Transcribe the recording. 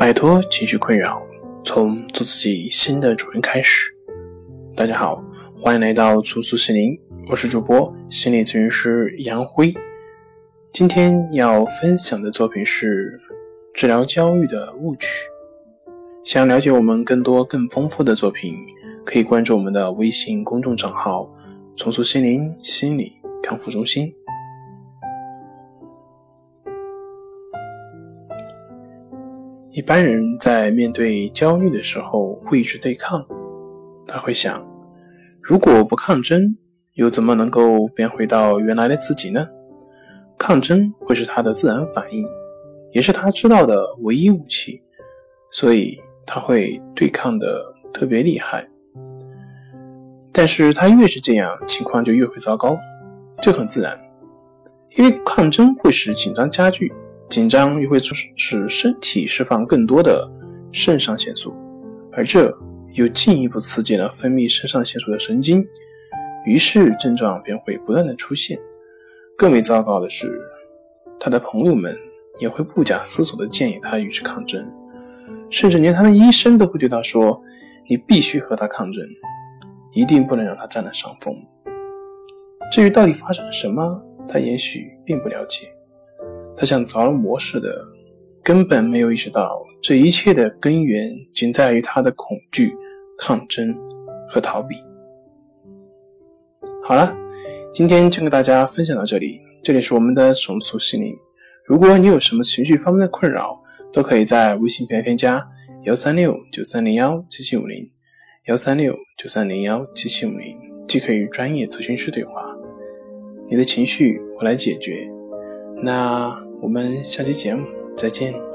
摆脱情绪困扰，从做自己新的主人开始。大家好，欢迎来到重塑心灵，我是主播心理咨询师杨辉。今天要分享的作品是治疗焦虑的误区。想了解我们更多更丰富的作品，可以关注我们的微信公众账号“重塑心灵心理康复中心”。一般人在面对焦虑的时候会去对抗，他会想：如果不抗争，又怎么能够变回到原来的自己呢？抗争会是他的自然反应，也是他知道的唯一武器，所以他会对抗的特别厉害。但是他越是这样，情况就越会糟糕，这很自然，因为抗争会使紧张加剧。紧张又会促使身体释放更多的肾上腺素，而这又进一步刺激了分泌肾上腺素的神经，于是症状便会不断的出现。更为糟糕的是，他的朋友们也会不假思索的建议他与之抗争，甚至连他的医生都会对他说：“你必须和他抗争，一定不能让他占了上风。”至于到底发生了什么，他也许并不了解。他像着了魔似的，根本没有意识到这一切的根源仅在于他的恐惧、抗争和逃避。好了，今天就跟大家分享到这里。这里是我们的重塑心灵。如果你有什么情绪方面的困扰，都可以在微信平台添加幺三六九三零幺七七五零幺三六九三零幺七七五零，即可与专业咨询师对话。你的情绪我来解决。那。我们下期节目再见。